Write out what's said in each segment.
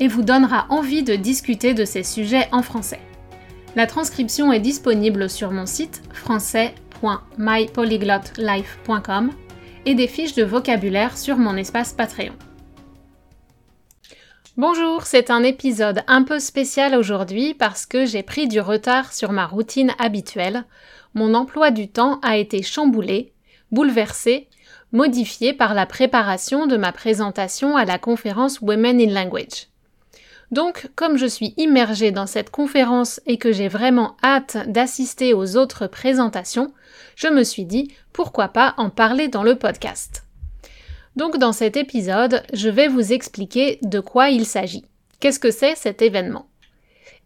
et vous donnera envie de discuter de ces sujets en français. La transcription est disponible sur mon site français.mypolyglotlife.com et des fiches de vocabulaire sur mon espace Patreon. Bonjour, c'est un épisode un peu spécial aujourd'hui parce que j'ai pris du retard sur ma routine habituelle. Mon emploi du temps a été chamboulé, bouleversé, modifié par la préparation de ma présentation à la conférence Women in Language. Donc, comme je suis immergée dans cette conférence et que j'ai vraiment hâte d'assister aux autres présentations, je me suis dit pourquoi pas en parler dans le podcast. Donc dans cet épisode, je vais vous expliquer de quoi il s'agit. Qu'est-ce que c'est cet événement?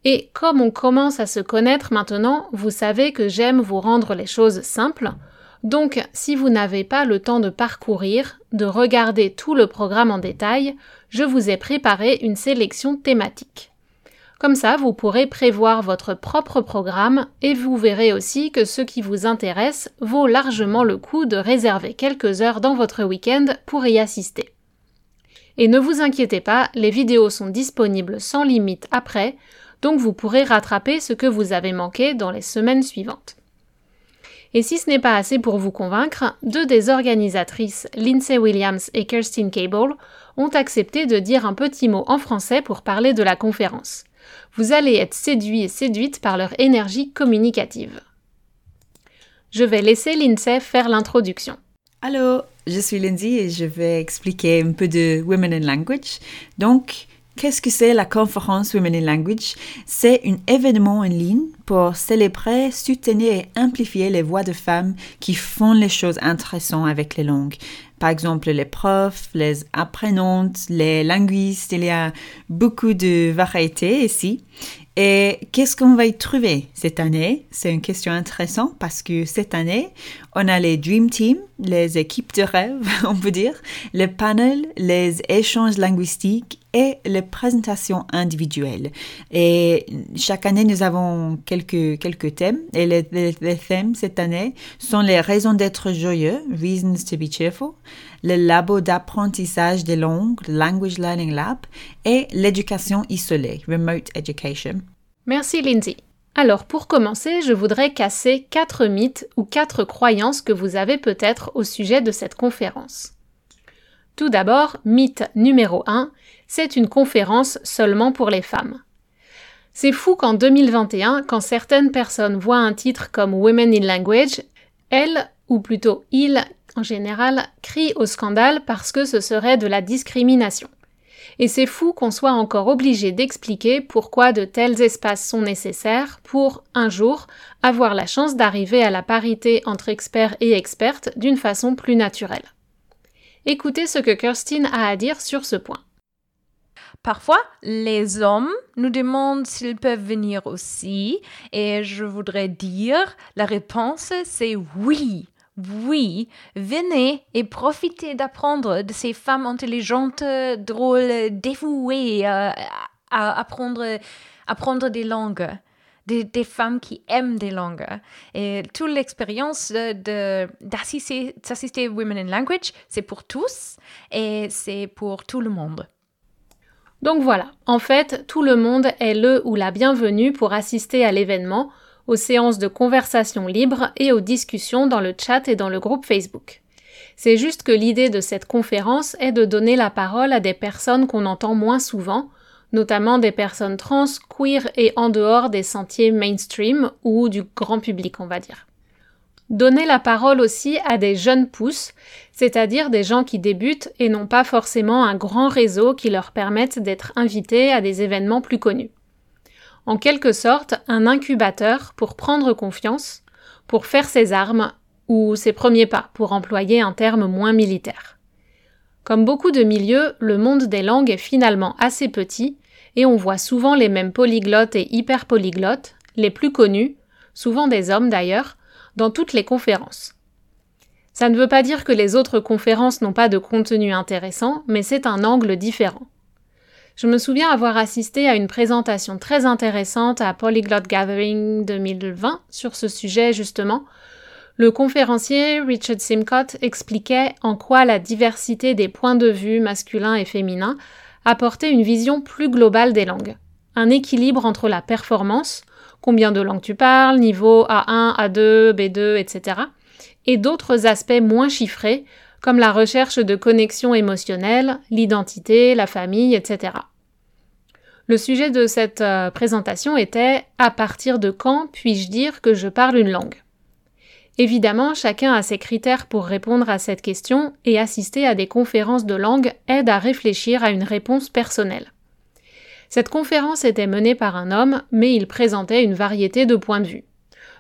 Et comme on commence à se connaître maintenant, vous savez que j'aime vous rendre les choses simples. Donc si vous n'avez pas le temps de parcourir, de regarder tout le programme en détail, je vous ai préparé une sélection thématique. Comme ça, vous pourrez prévoir votre propre programme et vous verrez aussi que ce qui vous intéresse vaut largement le coup de réserver quelques heures dans votre week-end pour y assister. Et ne vous inquiétez pas, les vidéos sont disponibles sans limite après, donc vous pourrez rattraper ce que vous avez manqué dans les semaines suivantes. Et si ce n'est pas assez pour vous convaincre, deux des organisatrices, Lindsay Williams et Kirsten Cable, ont accepté de dire un petit mot en français pour parler de la conférence vous allez être séduit et séduite par leur énergie communicative. Je vais laisser Lindsay faire l'introduction. Allô, je suis Lindsay et je vais expliquer un peu de Women in Language. Donc, Qu'est-ce que c'est la conférence Women in Language? C'est un événement en ligne pour célébrer, soutenir et amplifier les voix de femmes qui font les choses intéressantes avec les langues. Par exemple, les profs, les apprenantes, les linguistes, il y a beaucoup de variétés ici. Et qu'est-ce qu'on va y trouver cette année? C'est une question intéressante parce que cette année, on a les Dream Team, les équipes de rêve, on peut dire, les panels, les échanges linguistiques et les présentations individuelles. Et chaque année, nous avons quelques, quelques thèmes. Et les, les, thèmes cette année sont les raisons d'être joyeux, reasons to be cheerful, le labo d'apprentissage des langues, Language Learning Lab, et l'éducation isolée, Remote Education. Merci Lindsay. Alors pour commencer, je voudrais casser quatre mythes ou quatre croyances que vous avez peut-être au sujet de cette conférence. Tout d'abord, mythe numéro 1, c'est une conférence seulement pour les femmes. C'est fou qu'en 2021, quand certaines personnes voient un titre comme Women in Language, elles, ou plutôt ils en général, crient au scandale parce que ce serait de la discrimination. Et c'est fou qu'on soit encore obligé d'expliquer pourquoi de tels espaces sont nécessaires pour, un jour, avoir la chance d'arriver à la parité entre experts et expertes d'une façon plus naturelle. Écoutez ce que Kirsten a à dire sur ce point. Parfois, les hommes nous demandent s'ils peuvent venir aussi, et je voudrais dire, la réponse c'est oui. Oui, venez et profitez d'apprendre de ces femmes intelligentes, drôles, dévouées euh, à apprendre, apprendre des langues. Des, femmes qui aiment des langues. Et toute l'expérience d'assister Women in Language, c'est pour tous et c'est pour tout le monde. Donc voilà, en fait, tout le monde est le ou la bienvenue pour assister à l'événement, aux séances de conversation libre et aux discussions dans le chat et dans le groupe Facebook. C'est juste que l'idée de cette conférence est de donner la parole à des personnes qu'on entend moins souvent, notamment des personnes trans, queer et en dehors des sentiers mainstream ou du grand public, on va dire. Donner la parole aussi à des jeunes pousses, c'est-à-dire des gens qui débutent et n'ont pas forcément un grand réseau qui leur permette d'être invités à des événements plus connus. En quelque sorte, un incubateur pour prendre confiance, pour faire ses armes ou ses premiers pas, pour employer un terme moins militaire. Comme beaucoup de milieux, le monde des langues est finalement assez petit et on voit souvent les mêmes polyglottes et hyperpolyglottes, les plus connus, souvent des hommes d'ailleurs, dans toutes les conférences. Ça ne veut pas dire que les autres conférences n'ont pas de contenu intéressant, mais c'est un angle différent. Je me souviens avoir assisté à une présentation très intéressante à Polyglot Gathering 2020 sur ce sujet justement. Le conférencier Richard Simcott expliquait en quoi la diversité des points de vue masculins et féminins apportait une vision plus globale des langues. Un équilibre entre la performance, combien de langues tu parles, niveau A1, A2, B2, etc. Et d'autres aspects moins chiffrés, comme la recherche de connexions émotionnelles, l'identité, la famille, etc. Le sujet de cette euh, présentation était À partir de quand puis-je dire que je parle une langue? Évidemment, chacun a ses critères pour répondre à cette question et assister à des conférences de langue aide à réfléchir à une réponse personnelle. Cette conférence était menée par un homme, mais il présentait une variété de points de vue.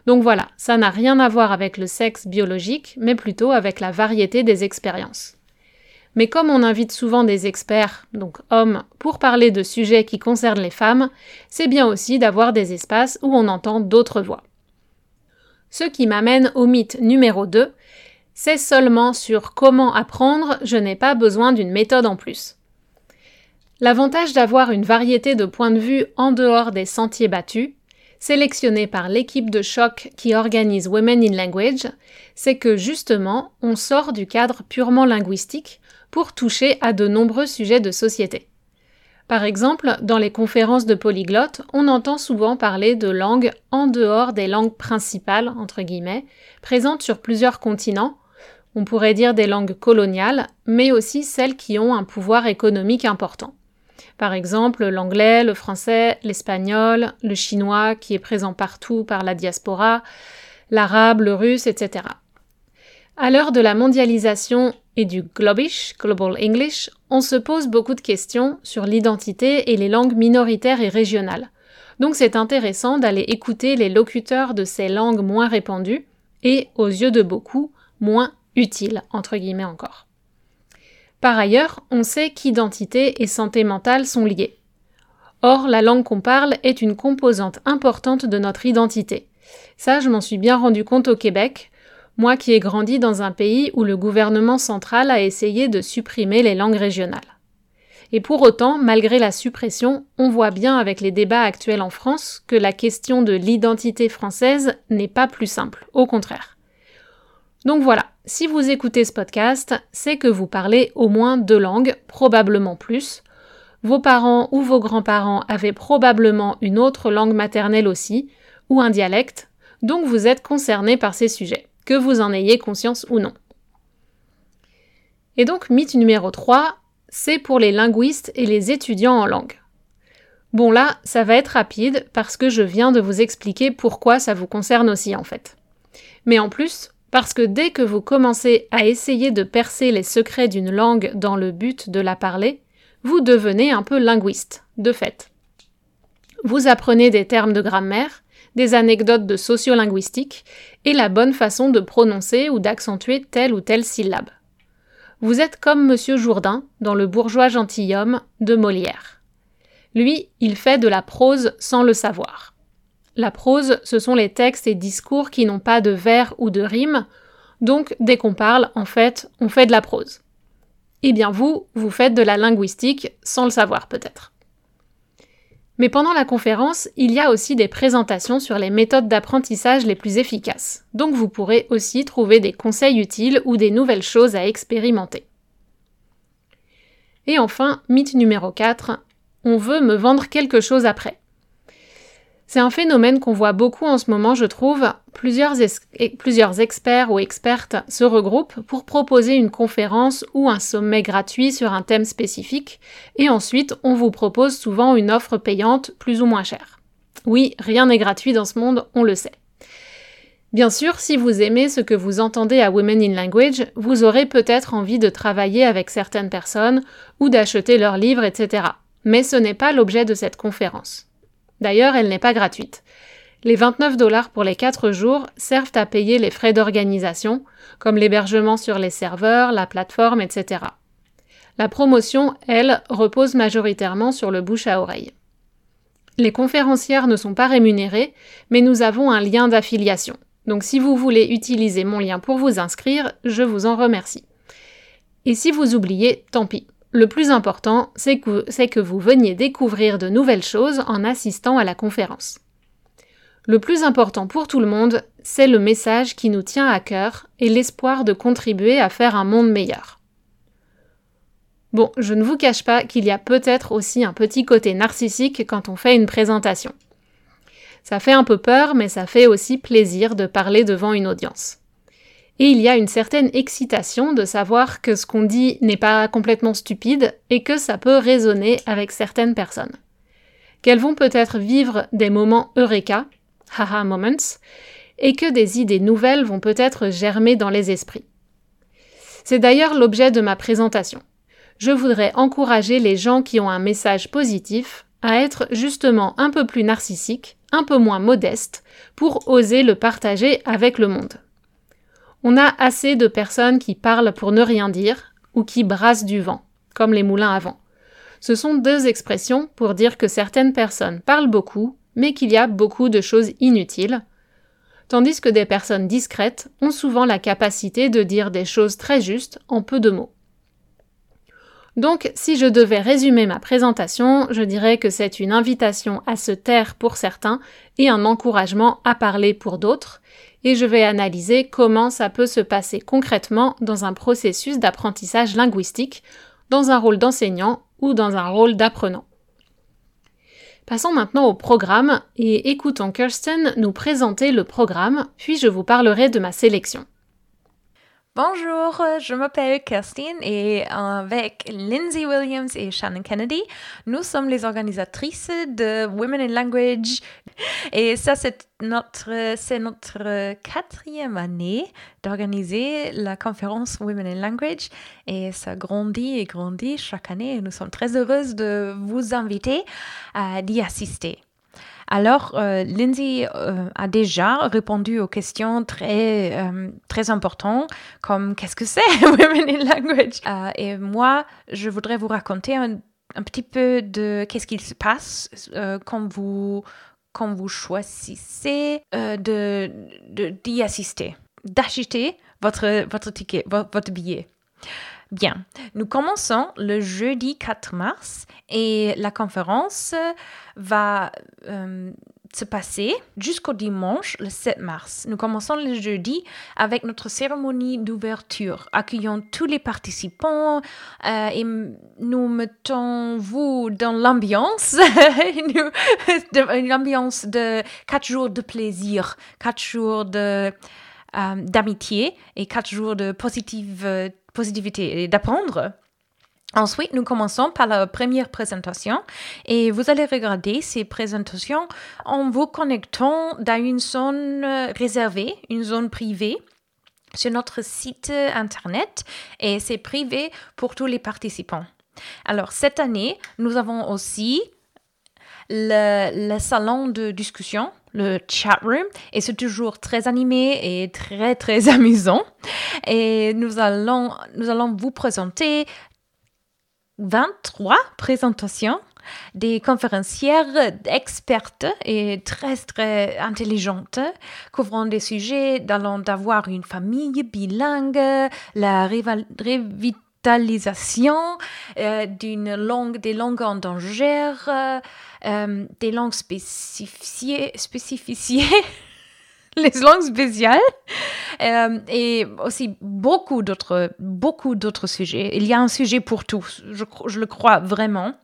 Donc voilà, ça n'a rien à voir avec le sexe biologique, mais plutôt avec la variété des expériences. Mais comme on invite souvent des experts, donc hommes, pour parler de sujets qui concernent les femmes, c'est bien aussi d'avoir des espaces où on entend d'autres voix. Ce qui m'amène au mythe numéro 2, c'est seulement sur comment apprendre, je n'ai pas besoin d'une méthode en plus. L'avantage d'avoir une variété de points de vue en dehors des sentiers battus, sélectionnés par l'équipe de choc qui organise Women in Language, c'est que justement, on sort du cadre purement linguistique pour toucher à de nombreux sujets de société. Par exemple, dans les conférences de polyglottes, on entend souvent parler de langues en dehors des langues principales, entre guillemets, présentes sur plusieurs continents, on pourrait dire des langues coloniales, mais aussi celles qui ont un pouvoir économique important. Par exemple, l'anglais, le français, l'espagnol, le chinois qui est présent partout par la diaspora, l'arabe, le russe, etc. À l'heure de la mondialisation et du globish, Global English, on se pose beaucoup de questions sur l'identité et les langues minoritaires et régionales. Donc c'est intéressant d'aller écouter les locuteurs de ces langues moins répandues et, aux yeux de beaucoup, moins utiles, entre guillemets encore. Par ailleurs, on sait qu'identité et santé mentale sont liées. Or, la langue qu'on parle est une composante importante de notre identité. Ça, je m'en suis bien rendu compte au Québec, moi qui ai grandi dans un pays où le gouvernement central a essayé de supprimer les langues régionales. Et pour autant, malgré la suppression, on voit bien avec les débats actuels en France que la question de l'identité française n'est pas plus simple, au contraire. Donc voilà, si vous écoutez ce podcast, c'est que vous parlez au moins deux langues, probablement plus. Vos parents ou vos grands-parents avaient probablement une autre langue maternelle aussi, ou un dialecte, donc vous êtes concerné par ces sujets, que vous en ayez conscience ou non. Et donc, mythe numéro 3, c'est pour les linguistes et les étudiants en langue. Bon là, ça va être rapide parce que je viens de vous expliquer pourquoi ça vous concerne aussi en fait. Mais en plus, parce que dès que vous commencez à essayer de percer les secrets d'une langue dans le but de la parler, vous devenez un peu linguiste, de fait. Vous apprenez des termes de grammaire, des anecdotes de sociolinguistique et la bonne façon de prononcer ou d'accentuer telle ou telle syllabe. Vous êtes comme Monsieur Jourdain dans Le bourgeois gentilhomme de Molière. Lui, il fait de la prose sans le savoir. La prose, ce sont les textes et discours qui n'ont pas de vers ou de rime, donc dès qu'on parle, en fait, on fait de la prose. Eh bien vous, vous faites de la linguistique sans le savoir peut-être. Mais pendant la conférence, il y a aussi des présentations sur les méthodes d'apprentissage les plus efficaces, donc vous pourrez aussi trouver des conseils utiles ou des nouvelles choses à expérimenter. Et enfin, mythe numéro 4, on veut me vendre quelque chose après. C'est un phénomène qu'on voit beaucoup en ce moment, je trouve. Plusieurs, experts ou expertes se regroupent pour proposer une conférence ou un sommet gratuit sur un thème spécifique, et ensuite on vous propose souvent une offre payante plus ou moins chère. Oui, rien n'est gratuit dans ce monde, on le sait. Bien sûr, si vous aimez ce que vous entendez à Women in Language, vous aurez peut-être envie de travailler avec certaines personnes ou d'acheter leurs livres, etc. Mais ce n'est pas l'objet de cette conférence. D'ailleurs, elle n'est pas gratuite. Les 29 dollars pour les 4 jours servent à payer les frais d'organisation, comme l'hébergement sur les serveurs, la plateforme, etc. La promotion, elle, repose majoritairement sur le bouche à oreille. Les conférencières ne sont pas rémunérées, mais nous avons un lien d'affiliation. Donc si vous voulez utiliser mon lien pour vous inscrire, je vous en remercie. Et si vous oubliez, tant pis. Le plus important, c'est que, vous veniez découvrir de nouvelles choses en assistant à la conférence. Le plus important pour tout le monde, c'est le message qui nous tient à cœur et l'espoir de contribuer à faire un monde meilleur. Bon, je ne vous cache pas qu'il y a peut-être aussi un petit côté narcissique quand on fait une présentation. Ça fait un peu peur, mais ça fait aussi plaisir de parler devant une audience. Et il y a une certaine excitation de savoir que ce qu'on dit n'est pas complètement stupide et que ça peut résonner avec certaines personnes. Qu'elles vont peut-être vivre des moments eureka, haha moments, et que des idées nouvelles vont peut-être germer dans les esprits. C'est d'ailleurs l'objet de ma présentation. Je voudrais encourager les gens qui ont un message positif à être justement un peu plus narcissiques, un peu moins modestes, pour oser le partager avec le monde. On a assez de personnes qui parlent pour ne rien dire ou qui brassent du vent, comme les moulins à vent. Ce sont deux expressions pour dire que certaines personnes parlent beaucoup, mais qu'il y a beaucoup de choses inutiles, tandis que des personnes discrètes ont souvent la capacité de dire des choses très justes en peu de mots. Donc, si je devais résumer ma présentation, je dirais que c'est une invitation à se taire pour certains et un encouragement à parler pour d'autres, et je vais analyser comment ça peut se passer concrètement dans un processus d'apprentissage linguistique, dans un rôle d'enseignant ou dans un rôle d'apprenant. Passons maintenant au programme et écoutons Kirsten nous présenter le programme, puis je vous parlerai de ma sélection. Bonjour, je m'appelle Kirstine et avec Lindsay Williams et Shannon Kennedy, nous sommes les organisatrices de Women in Language. Et ça, c'est notre, c'est notre quatrième année d'organiser la conférence Women in Language et ça grandit et grandit chaque année et nous sommes très heureuses de vous inviter à d'y assister. Alors, euh, Lindsay euh, a déjà répondu aux questions très, euh, très importantes, comme qu'est-ce que c'est Women in Language? Et moi, je voudrais vous raconter un, petit peu de qu'est-ce qu'il se passe quand vous quand vous choisissez de d'y assister, d'acheter votre votre ticket, votre billet. Bien, nous commençons le jeudi 4 mars et la conférence va euh, se passer jusqu'au dimanche le 7 mars. Nous commençons le jeudi avec notre cérémonie d'ouverture, accueillant tous les participants euh, et nous mettons vous dans l'ambiance, une ambiance de quatre jours de plaisir, quatre jours de euh, d'amitié et quatre jours de positive positivité et d'apprendre. Ensuite, nous commençons par la première présentation et vous allez regarder ces présentations en vous connectant dans une zone réservée, une zone privée sur notre site internet et c'est privé pour tous les participants. Alors, cette année, nous avons aussi le, le salon de discussion le chat room et c'est toujours très animé et très très amusant. Et nous allons, nous allons vous présenter 23 présentations des conférencières expertes et très très intelligentes couvrant des sujets d'allant d'avoir une famille bilingue, la revitalisation euh, d'une langue, des langues en danger, euh, des langues spécifiées, les langues spéciales euh, et aussi beaucoup d'autres beaucoup d'autres sujets. Il y a un sujet pour tous, je, le crois vraiment.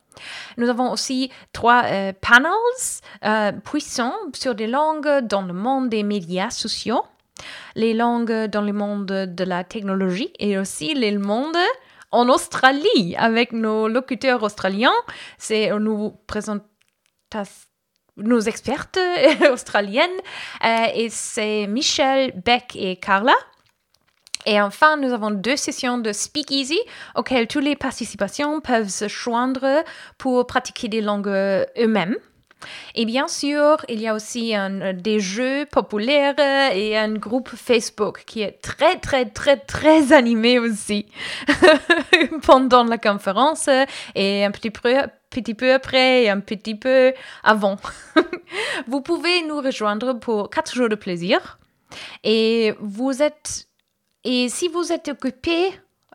Nous avons aussi trois euh, panels puissants sur des langues dans le monde des médias sociaux, les langues dans le monde de la technologie et aussi les mondes en Australie avec nos locuteurs australiens. C'est nous nos expertes australiennes et c'est Michelle, Beck et Carla. Et enfin, nous avons deux sessions de Speakeasy auxquelles toutes les participations peuvent se joindre pour pratiquer des langues eux-mêmes. Et bien sûr, il y a aussi des jeux populaires et un groupe Facebook qui est très, très, très, très animé aussi pendant la conférence et un petit peu, petit peu après et un petit peu avant. vous pouvez nous rejoindre pour quatre jours de plaisir. Et vous êtes et si vous êtes occupé,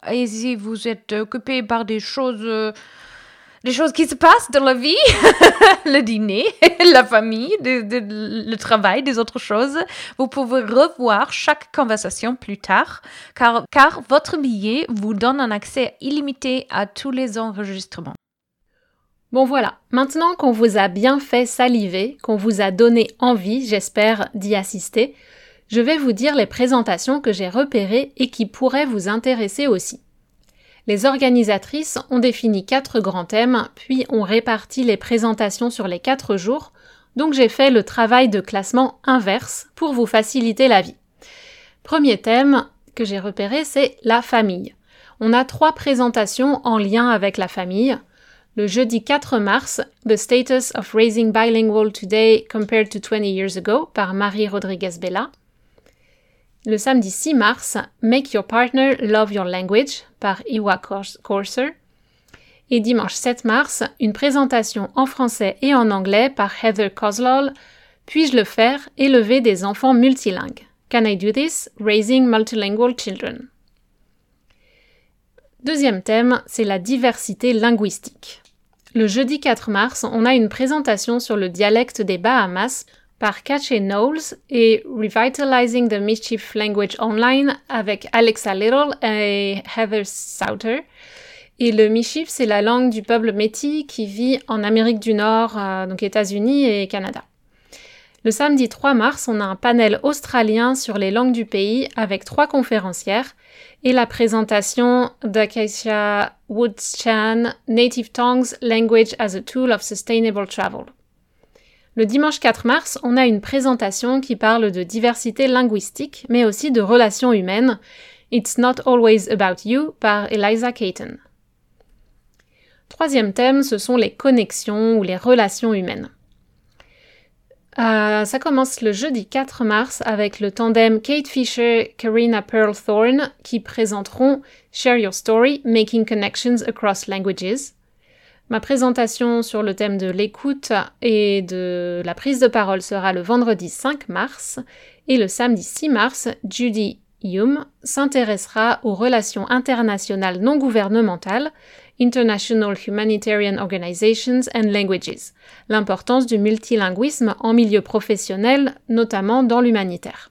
et si vous êtes occupé par des choses, euh, des choses qui se passent dans la vie, le dîner, la famille, le travail, des autres choses, vous pouvez revoir chaque conversation plus tard, car, car votre billet vous donne un accès illimité à tous les enregistrements. Bon voilà, maintenant qu'on vous a bien fait saliver, qu'on vous a donné envie, j'espère, d'y assister, je vais vous dire les présentations que j'ai repérées et qui pourraient vous intéresser aussi. Les organisatrices ont défini quatre grands thèmes, puis ont réparti les présentations sur les quatre jours, donc j'ai fait le travail de classement inverse pour vous faciliter la vie. Premier thème que j'ai repéré, c'est la famille. On a trois présentations en lien avec la famille. Le jeudi 4 mars, The Status of Raising Bilingual Today Compared to 20 Years Ago par Marie Rodriguez Bella. Le samedi 6 mars, Make Your Partner Love Your Language par Iwa Corser. Et dimanche 7 mars, une présentation en français et en anglais par Heather Kozlol. Puis-je le faire Élever des enfants multilingues? Can I do this? Raising Multilingual Children. Deuxième thème, c'est la diversité linguistique. Le jeudi 4 mars, on a une présentation sur le dialecte des Bahamas par Cache Knowles et Revitalizing the Mischief Language Online avec Alexa Little et Heather Souter. Et le Mischief, c'est la langue du peuple métis qui vit en Amérique du Nord, euh, donc États-Unis et Canada. Le samedi 3 mars, on a un panel australien sur les langues du pays avec trois conférencières et la présentation d'Acacia Woods-Chan, Native Tongues, Language as a Tool of Sustainable Travel. Le dimanche 4 mars, on a une présentation qui parle de diversité linguistique, mais aussi de relations humaines. It's Not Always About You par Eliza Caton. Troisième thème, ce sont les connexions ou les relations humaines. Euh, ça commence le jeudi 4 mars avec le tandem Kate Fisher, Karina Pearl Thorne qui présenteront Share Your Story, Making Connections Across Languages. Ma présentation sur le thème de l'écoute et de la prise de parole sera le vendredi 5 mars et le samedi 6 mars, Judy Hume s'intéressera aux relations internationales non gouvernementales, International Humanitarian Organizations and Languages, l'importance du multilinguisme en milieu professionnel, notamment dans l'humanitaire.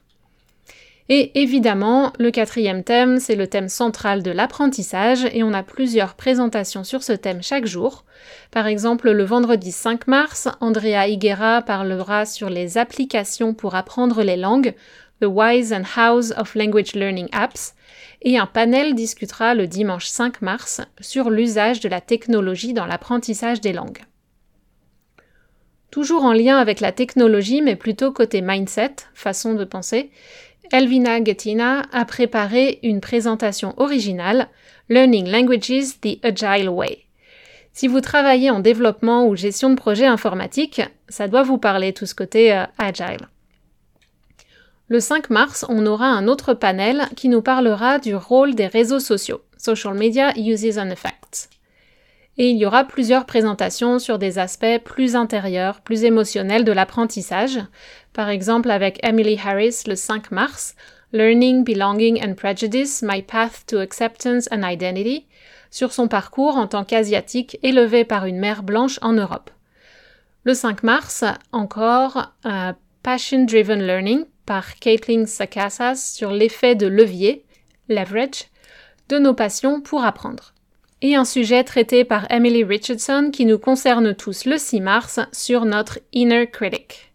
Et évidemment, le quatrième thème, c'est le thème central de l'apprentissage et on a plusieurs présentations sur ce thème chaque jour. Par exemple, le vendredi 5 mars, Andrea Higuera parlera sur les applications pour apprendre les langues, The Whys and Hows of Language Learning Apps, et un panel discutera le dimanche 5 mars sur l'usage de la technologie dans l'apprentissage des langues. Toujours en lien avec la technologie, mais plutôt côté mindset, façon de penser, Elvina Gettina a préparé une présentation originale, Learning Languages the Agile Way. Si vous travaillez en développement ou gestion de projets informatiques, ça doit vous parler tout ce côté euh, agile. Le 5 mars, on aura un autre panel qui nous parlera du rôle des réseaux sociaux, Social Media Uses and Effects. Et il y aura plusieurs présentations sur des aspects plus intérieurs, plus émotionnels de l'apprentissage, par exemple avec Emily Harris le 5 mars, Learning, Belonging and Prejudice, My Path to Acceptance and Identity, sur son parcours en tant qu'asiatique élevé par une mère blanche en Europe. Le 5 mars, encore, euh, Passion Driven Learning par Caitlin Sakassas sur l'effet de levier, leverage, de nos passions pour apprendre. et un sujet traité par Emily Richardson qui nous concerne tous le 6 mars sur notre Inner Critic.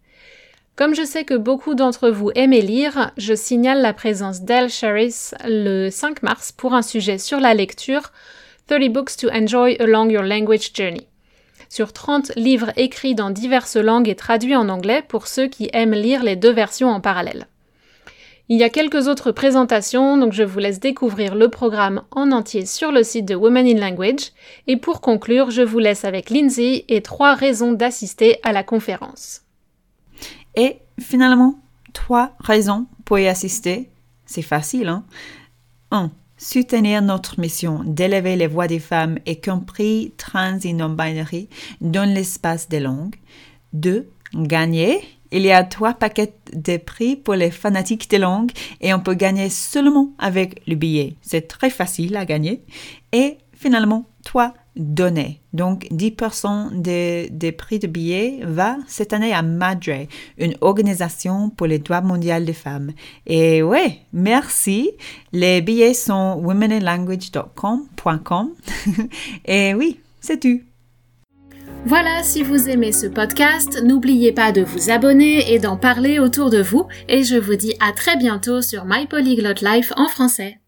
Comme je sais que beaucoup d'entre vous aimez lire, je signale la présence d'Elle Sharris le 5 mars pour un sujet sur la lecture 30 Books to Enjoy Along Your Language Journey. Sur 30 livres écrits dans diverses langues et traduits en anglais pour ceux qui aiment lire les deux versions en parallèle. Il y a quelques autres présentations, donc je vous laisse découvrir le programme en entier sur le site de Women in Language. Et pour conclure, je vous laisse avec Lindsay et trois raisons d'assister à la conférence. Et finalement, trois raisons pour y assister. C'est facile, hein? 1. Soutenir notre mission d'élever les voix des femmes, y compris trans et non-binary, dans l'espace des langues. 2. Gagner. Il y a trois paquets de prix pour les fanatiques des langues et on peut gagner seulement avec le billet. C'est très facile à gagner. Et finalement, 3 données. Donc 10% des, prix de billets va cette année à Madre, une organisation pour les droits mondiaux des femmes. Et ouais, merci. Les billets sont womeninlanguage.com.com. Et oui, c'est tout. Voilà, si vous aimez ce podcast, n'oubliez pas de vous abonner et d'en parler autour de vous. Et je vous dis à très bientôt sur My Polyglot Life en français.